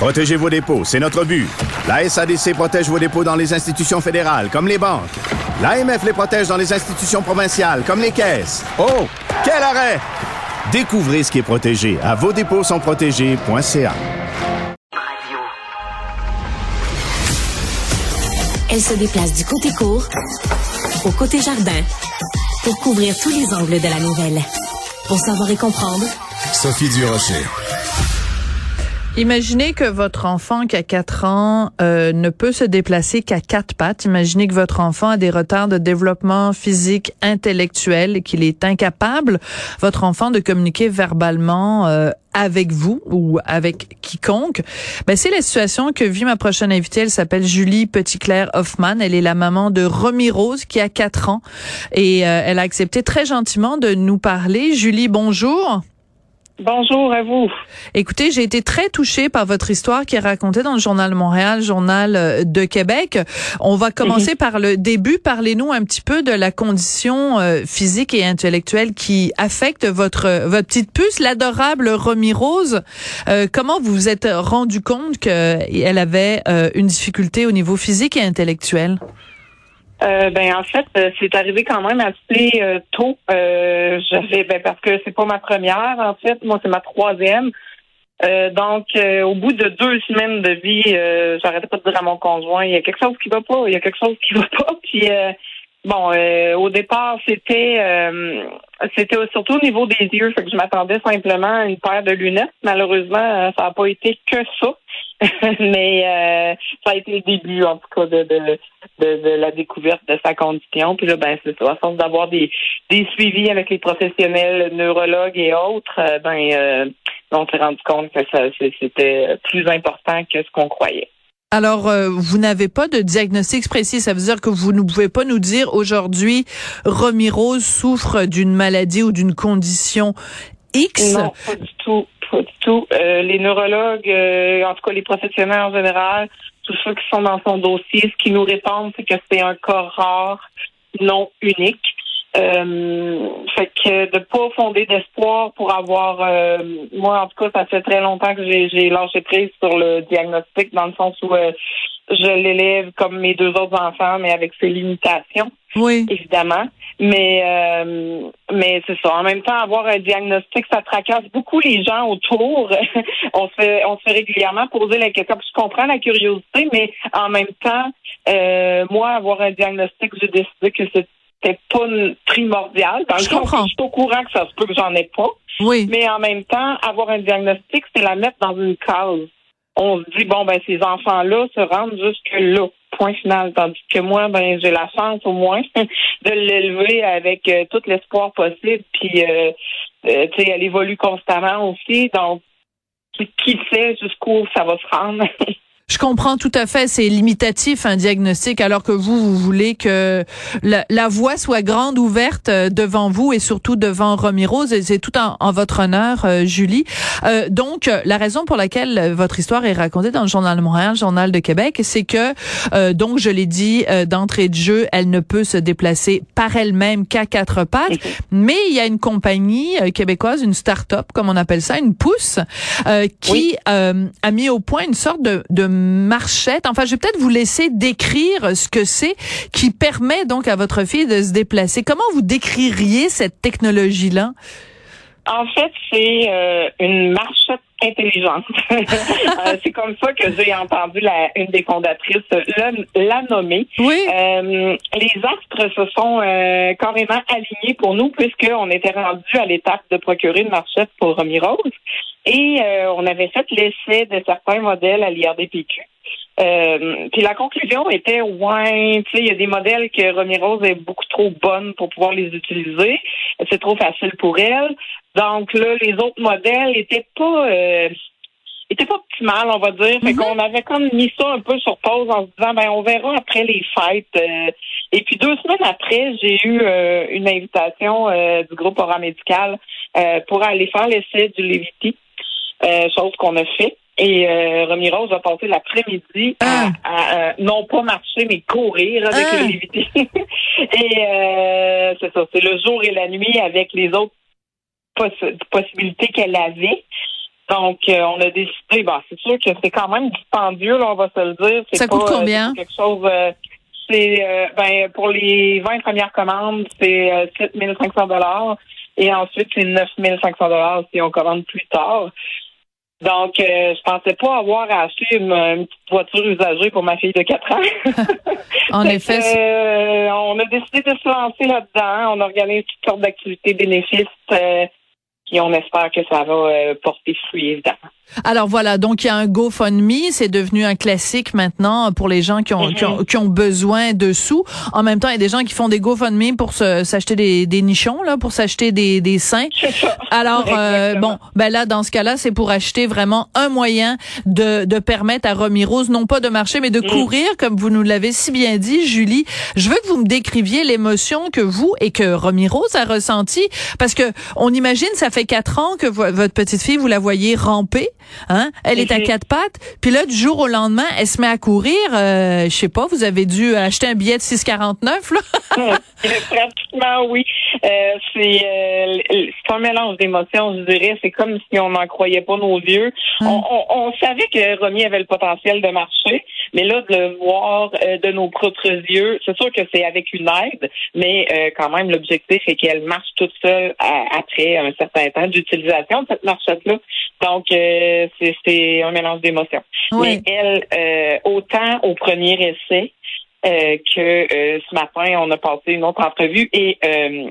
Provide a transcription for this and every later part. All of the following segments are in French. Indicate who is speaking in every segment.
Speaker 1: Protégez vos dépôts, c'est notre but. La SADC protège vos dépôts dans les institutions fédérales, comme les banques. L'AMF les protège dans les institutions provinciales, comme les caisses. Oh, quel arrêt! Découvrez ce qui est protégé à vos dépôts sont protégés.ca.
Speaker 2: Elle se déplace du côté court au côté jardin pour couvrir tous les angles de la nouvelle. Pour savoir et comprendre,
Speaker 3: Sophie Durocher.
Speaker 4: Imaginez que votre enfant qui a 4 ans euh, ne peut se déplacer qu'à quatre pattes. Imaginez que votre enfant a des retards de développement physique, intellectuel et qu'il est incapable, votre enfant, de communiquer verbalement euh, avec vous ou avec quiconque. Ben, c'est la situation que vit ma prochaine invitée. Elle s'appelle Julie Petitclerc Hoffman. Elle est la maman de Romy Rose qui a 4 ans et euh, elle a accepté très gentiment de nous parler. Julie, bonjour.
Speaker 5: Bonjour à vous.
Speaker 4: Écoutez, j'ai été très touchée par votre histoire qui est racontée dans le journal Montréal, journal euh, de Québec. On va commencer par le début. Parlez-nous un petit peu de la condition euh, physique et intellectuelle qui affecte votre votre petite puce, l'adorable Romy Rose. Euh, comment vous vous êtes rendu compte qu'elle avait une difficulté au niveau physique et intellectuel?
Speaker 5: Euh, ben en fait, euh, c'est arrivé quand même assez euh, tôt. Euh, j'avais ben, parce que c'est pas ma première en fait, moi c'est ma troisième. donc au bout de deux semaines de vie, j'arrêtais pas de dire à mon conjoint il y a quelque chose qui va pas, il y a quelque chose qui va pas. Puis bon, au départ c'était c'était surtout au niveau des yeux, fait que je m'attendais simplement à une paire de lunettes. Malheureusement, ça n'a pas été que ça. mais euh, ça a été le début, en tout cas, de, de, de, la découverte de sa condition. Puis là, ben, c'est ça. À force d'avoir des, des suivis avec les professionnels, neurologues et autres, euh, ben, euh, on s'est rendu compte que ça, c'était plus important que ce qu'on croyait.
Speaker 4: Alors, vous n'avez pas de diagnostic précis. Ça veut dire que vous ne pouvez pas nous dire aujourd'hui, Romy Rose souffre d'une maladie ou d'une condition X?
Speaker 5: Non, pas du tout pas du tout. Euh, les neurologues, euh, en tout cas les professionnels en général, tous ceux qui sont dans son dossier, ce qu'ils nous répondent, c'est que c'est un cas rare, non unique. Euh, fait que de pas fonder d'espoir pour avoir euh, moi en tout cas ça fait très longtemps que j'ai lâché prise sur le diagnostic dans le sens où je l'élève comme mes deux autres enfants, mais avec ses limitations.
Speaker 4: Oui.
Speaker 5: Évidemment. Mais euh, mais c'est ça. En même temps, avoir un diagnostic, ça tracasse beaucoup les gens autour. on se fait on se fait régulièrement poser la question. Je comprends la curiosité, mais en même temps, euh, moi, avoir un diagnostic, j'ai décidé que c'était pas primordial. Dans
Speaker 4: je comprends.
Speaker 5: je suis au courant que ça se peut que j'en ai pas.
Speaker 4: Oui.
Speaker 5: Mais en même temps, avoir un diagnostic, c'est la mettre dans une case on se dit bon ben ces enfants-là se rendent jusque là, point final. Tandis que moi, ben j'ai la chance au moins de l'élever avec euh, tout l'espoir possible. Puis euh, euh, tu sais, elle évolue constamment aussi. Donc qui sait jusqu'où ça va se rendre?
Speaker 4: Je comprends tout à fait, c'est limitatif un diagnostic, alors que vous, vous voulez que la, la voie soit grande, ouverte euh, devant vous et surtout devant Romy Rose, et c'est tout en, en, votre honneur, euh, Julie. Euh, donc, la raison pour laquelle votre histoire est racontée dans le Journal de Montréal, le Journal de Québec, c'est que, euh, donc, je l'ai dit d'entrée de jeu, elle ne peut se déplacer par elle-même qu'à quatre pattes, mais il y a une compagnie québécoise, une start-up, comme on appelle ça, une pousse, qui a mis au point une sorte de, de marchette. Enfin, je vais peut-être vous laisser décrire ce que c'est qui permet donc à votre fille de se déplacer. Comment vous décririez cette technologie-là?
Speaker 5: En fait, c'est euh, une marchette intelligente. Euh, c'est comme ça que j'ai entendu la, une des fondatrices la, nommer.
Speaker 4: Oui.
Speaker 5: Euh, les astres se sont carrément alignés pour nous puisqu'on était rendu à l'étape de procurer une marchette pour Romy Rose. Et on avait fait l'essai de certains modèles à l'IRDPQ. Euh, puis la conclusion était ouais, tu sais, il y a des modèles que Romy Rose est beaucoup trop bonne pour pouvoir les utiliser. C'est trop facile pour elle. Donc là, les autres modèles étaient pas euh, était pas optimal, on va dire. Fait
Speaker 4: Mhm.
Speaker 5: qu'on avait comme mis ça un peu sur pause en se disant, ben on verra après les fêtes. euh. et puis deux semaines après, j'ai eu euh, une invitation euh, du groupe paramédical euh, pour aller faire l'essai du Levity, euh, chose qu'on a fait. Et euh, Romy Rose a passé l'après-midi à,
Speaker 4: Ah.
Speaker 5: à, euh, non pas marcher, mais courir avec
Speaker 4: Ah.
Speaker 5: le Levity. et euh, c'est ça, c'est le jour et la nuit avec les autres poss- possibilités qu'elle avait. Donc, euh, on a décidé, bah, c'est sûr que c'est quand même dispendieux, là, on va se le dire. C'est
Speaker 4: Ça coûte
Speaker 5: pas, euh,
Speaker 4: combien?
Speaker 5: quelque chose, euh, c'est, euh, ben, pour les 20 premières commandes, c'est euh, 7 500 dollars. Et ensuite, c'est 9 500 dollars si on commande plus tard. Donc, euh, je pensais pas avoir à acheter une, une petite voiture usagée pour ma fille de 4 ans.
Speaker 4: En effet,
Speaker 5: euh, on a décidé de se lancer là-dedans. On organise toutes sortes d'activités bénéfices. euh, puis on espère que ça va euh, porter fruit, évidemment.
Speaker 4: Alors voilà, donc il y a un GoFundMe, c'est devenu un classique maintenant pour les gens qui ont, qui, ont,
Speaker 5: Mhm.
Speaker 4: qui ont besoin de sous. En même temps, il y a des gens qui font des GoFundMe pour s'acheter des, des nichons, là, pour s'acheter des, des seins.
Speaker 5: Ça.
Speaker 4: Alors euh, bon, ben là dans ce cas-là, c'est pour acheter vraiment un moyen de, de permettre à Romy Rose non pas de marcher mais de
Speaker 5: Mm.
Speaker 4: courir comme vous nous l'avez si bien dit Julie. Je veux que vous me décriviez l'émotion que vous et que Romy Rose a ressenti parce que on imagine ça fait quatre ans que vo- votre petite fille vous la voyez ramper, hein? Elle est à quatre pattes, puis là du jour au lendemain, elle se met à courir, euh, je sais pas, vous avez dû acheter un billet de 6,49 là.
Speaker 5: Pratiquement, oui. Euh, c'est euh, un mélange d'émotions, je dirais. C'est comme si on n'en croyait pas nos yeux.
Speaker 4: Mm.
Speaker 5: On, on, on savait que Romy avait le potentiel de marcher, mais là, de le voir euh, de nos propres yeux, c'est sûr que c'est avec une aide, mais euh, quand même, l'objectif est qu'elle marche toute seule à- après un certain temps d'utilisation de cette marchette-là. Donc, euh, c'est c'est un mélange d'émotions.
Speaker 4: Oui.
Speaker 5: Mais elle, euh, autant au premier essai euh, que euh, ce matin, on a passé une autre entrevue et euh,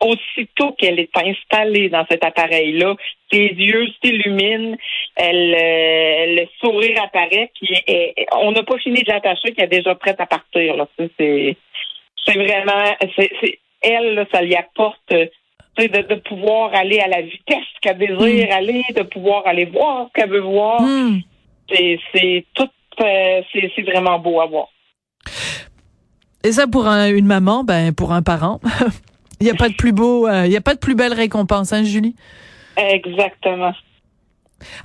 Speaker 5: aussitôt qu'elle est installée dans cet appareil-là, ses yeux s'illuminent, elle, euh, le sourire apparaît, puis elle- elle- on n'a pas fini de l'attacher, qu'elle est déjà prête à partir. Là. C'est, c'est vraiment, c'est, c'est- elle, là, ça lui apporte euh, de, de pouvoir aller à la vitesse qu'elle désire aller, de pouvoir aller voir ce qu'elle veut voir.
Speaker 4: Hmm.
Speaker 5: C'est, c'est tout, euh, c'est, c'est vraiment beau à voir.
Speaker 4: Et ça pour un- une maman, ben pour un parent, il y a pas de plus beau, euh, il y a pas de plus belle récompense, hein, Julie?
Speaker 5: Exactement.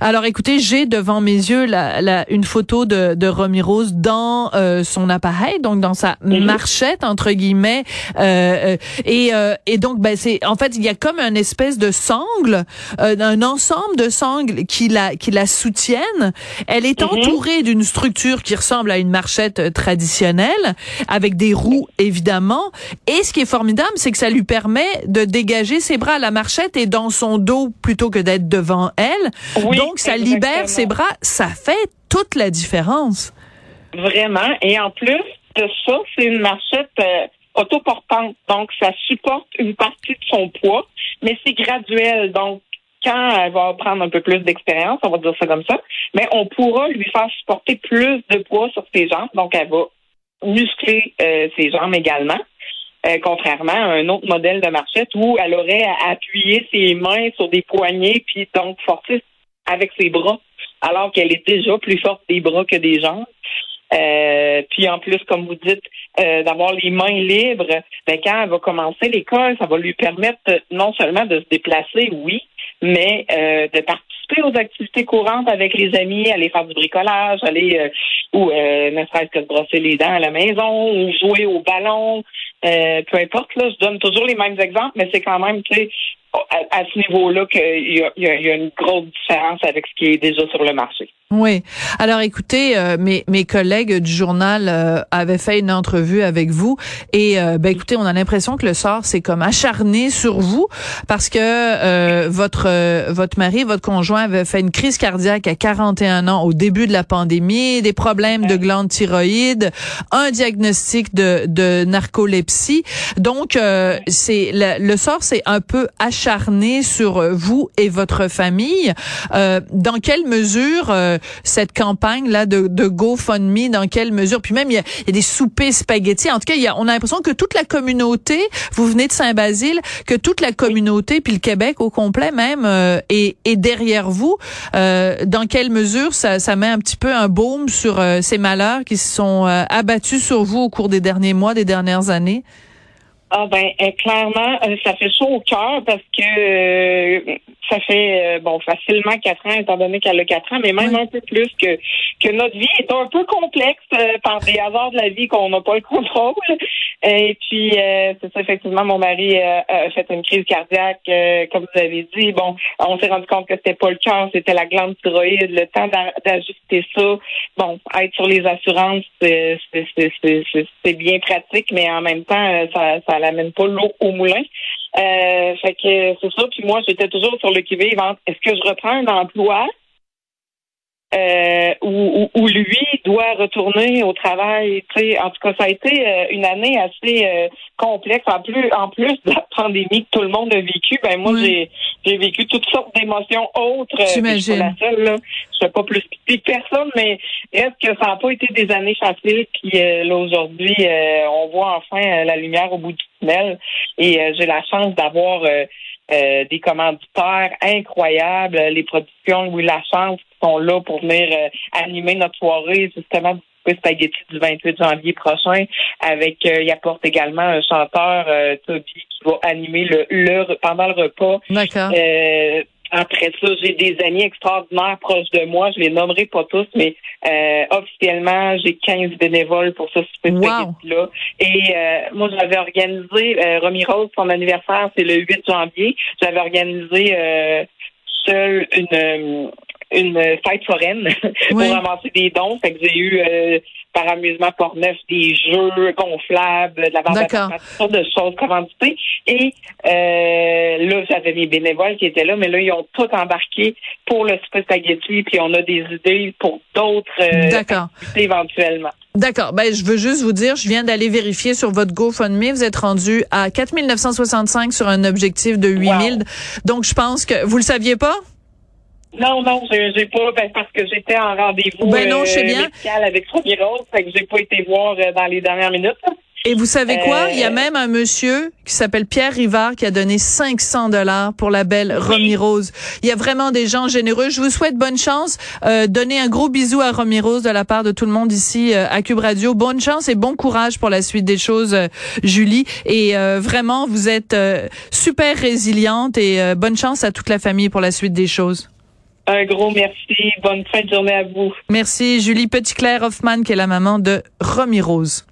Speaker 4: Alors écoutez, j'ai devant mes yeux la, la- une photo de, de Romy Rose dans euh, son appareil, donc dans sa
Speaker 5: Mhm.
Speaker 4: marchette entre guillemets, euh, euh, et, euh, et donc ben c'est en fait il y a comme un espèce de sangle, euh, un ensemble de sangles qui la qui la soutiennent. Elle est
Speaker 5: Mhm.
Speaker 4: entourée d'une structure qui ressemble à une marchette euh, traditionnelle, avec des roues évidemment. Et ce qui est formidable, c'est que ça lui permet de dégager ses bras. La marchette est dans son dos plutôt que d'être devant elle.
Speaker 5: Oui,
Speaker 4: Donc, ça libère ses bras. Ça fait toute la différence.
Speaker 5: Vraiment. Et en plus de ça, c'est une marchette euh, autoportante. Donc, ça supporte une partie de son poids, mais c'est graduel. Donc, quand elle va prendre un peu plus d'expérience, on va dire ça comme ça, mais on pourra lui faire supporter plus de poids sur ses jambes. Donc, elle va muscler euh, ses jambes également. Euh, contrairement à un autre modèle de marchette où elle aurait à appuyer ses mains sur des poignets puis donc forcer avec ses bras, alors qu'elle est déjà plus forte des bras que des jambes. Euh, puis en plus, comme vous dites, euh, d'avoir les mains libres, ben, quand elle va commencer l'école, ça va lui permettre non seulement de se déplacer, oui, mais euh, de participer aux activités courantes avec les amis, aller faire du bricolage, aller euh, ou euh, ne serait-ce que se brosser les dents à la maison, ou jouer au ballon, euh, peu importe. Là, je donne toujours les mêmes exemples, mais c'est quand même, tu sais, à, à ce niveau-là qu'il y a, il y, a, une grosse différence avec ce qui est déjà sur le marché.
Speaker 4: Oui. Alors écoutez, euh, mes, mes collègues du journal euh, avaient fait une entrevue avec vous et euh, ben écoutez, on a l'impression que le sort c'est comme acharné sur vous parce que euh, votre euh, votre mari, votre conjoint avait fait une crise cardiaque à 41 ans au début de la pandémie, des problèmes de glande thyroïde, un diagnostic de de narcolepsie. Donc euh, c'est le, sort c'est un peu acharné sur vous et votre famille. dans quelle mesure cette campagne là de, de GoFundMe, dans quelle mesure, puis même il y a, y a des soupers spaghettis. En tout cas, y a, on a l'impression que toute la communauté, vous venez de Saint-Basile, que toute la communauté, puis le Québec au complet même, est, est, derrière vous. dans quelle mesure ça, ça met un petit peu un baume sur ces malheurs qui se sont abattus sur vous au cours des derniers mois, des dernières années?
Speaker 5: Ah ben euh, clairement, euh, ça fait chaud au cœur parce que euh, ça fait bon facilement quatre ans, étant donné qu'elle a quatre ans, mais même un peu plus que que notre vie est un peu complexe par des hasards de la vie qu'on n'a pas le contrôle. Et puis c'est ça effectivement, mon mari a fait une crise cardiaque, comme vous avez dit. Bon, on s'est rendu compte que c'était pas le cœur, c'était la glande thyroïde. Le temps d'ajuster ça, bon, être sur les assurances, c'est bien pratique, mais en même temps, ça, ça elle amène pas l'eau au moulin. Euh, fait que c'est ça. Puis moi, j'étais toujours sur le qui-vive est-ce que je reprends un emploi euh, où, lui doit retourner au travail. En tout cas, ça a été euh, une année assez euh, complexe. En plus, en plus de la pandémie que tout le monde a vécu, ben moi j'ai j'ai vécu toutes sortes d'émotions autres.
Speaker 4: J'imagine.
Speaker 5: Je suis la seule là. Je pas plus que personne, mais est-ce que ça n'a pas été des années faciles? Puis là aujourd'hui, on voit enfin la lumière au bout du Et j'ai la chance d'avoir euh, des commanditaires incroyables, les productions Louis Lachance qui sont là pour venir euh, animer notre soirée justement du spaghetti du 28 janvier prochain avec euh, il apporte également un chanteur Toby qui va animer le, le pendant le repas.
Speaker 4: D'accord.
Speaker 5: Après ça, j'ai des amis extraordinaires proches de moi. Je les nommerai pas tous, mais euh, officiellement, j'ai 15 bénévoles pour ce super là Et euh, moi, j'avais organisé, euh, Romy Rose, son anniversaire, c'est le 8 janvier. J'avais organisé euh, seul une une fête foraine pour ramasser des dons. Fait que j'ai eu euh, par amusement neuf des jeux gonflables, de la vente toutes sortes de choses commanditées. Et euh, là, j'avais mes bénévoles qui étaient là, mais là, ils ont tout embarqué pour le Super Spaghetti, puis on a des idées pour d'autres euh, éventuellement.
Speaker 4: D'accord. Ben, je veux juste vous dire, je viens d'aller vérifier sur votre GoFundMe. Vous êtes rendu à 4 965 sur un objectif de 8 000. Donc, je pense que vous le saviez pas?
Speaker 5: Non, non, j'ai pas, ben, parce que j'étais en rendez-vous
Speaker 4: ben non, euh,
Speaker 5: médical avec Romy Rose, fait que j'ai pas été voir euh, dans les dernières minutes.
Speaker 4: Et vous savez quoi? Il y a euh, même un monsieur qui s'appelle Pierre Rivard qui a donné 500 dollars pour la belle Romy Rose. Il y a vraiment des gens généreux. Je vous souhaite bonne chance. Euh, donnez un gros bisou à Romy Rose de la part de tout le monde ici à Cube Radio. Bonne chance et bon courage pour la suite des choses, Julie. Et vraiment, vous êtes super résiliente et bonne chance à toute la famille pour la suite des choses.
Speaker 5: Un gros merci. Bonne fin de journée à vous.
Speaker 4: Merci. Julie Petitclerc Hoffman, qui est la maman de Romy Rose.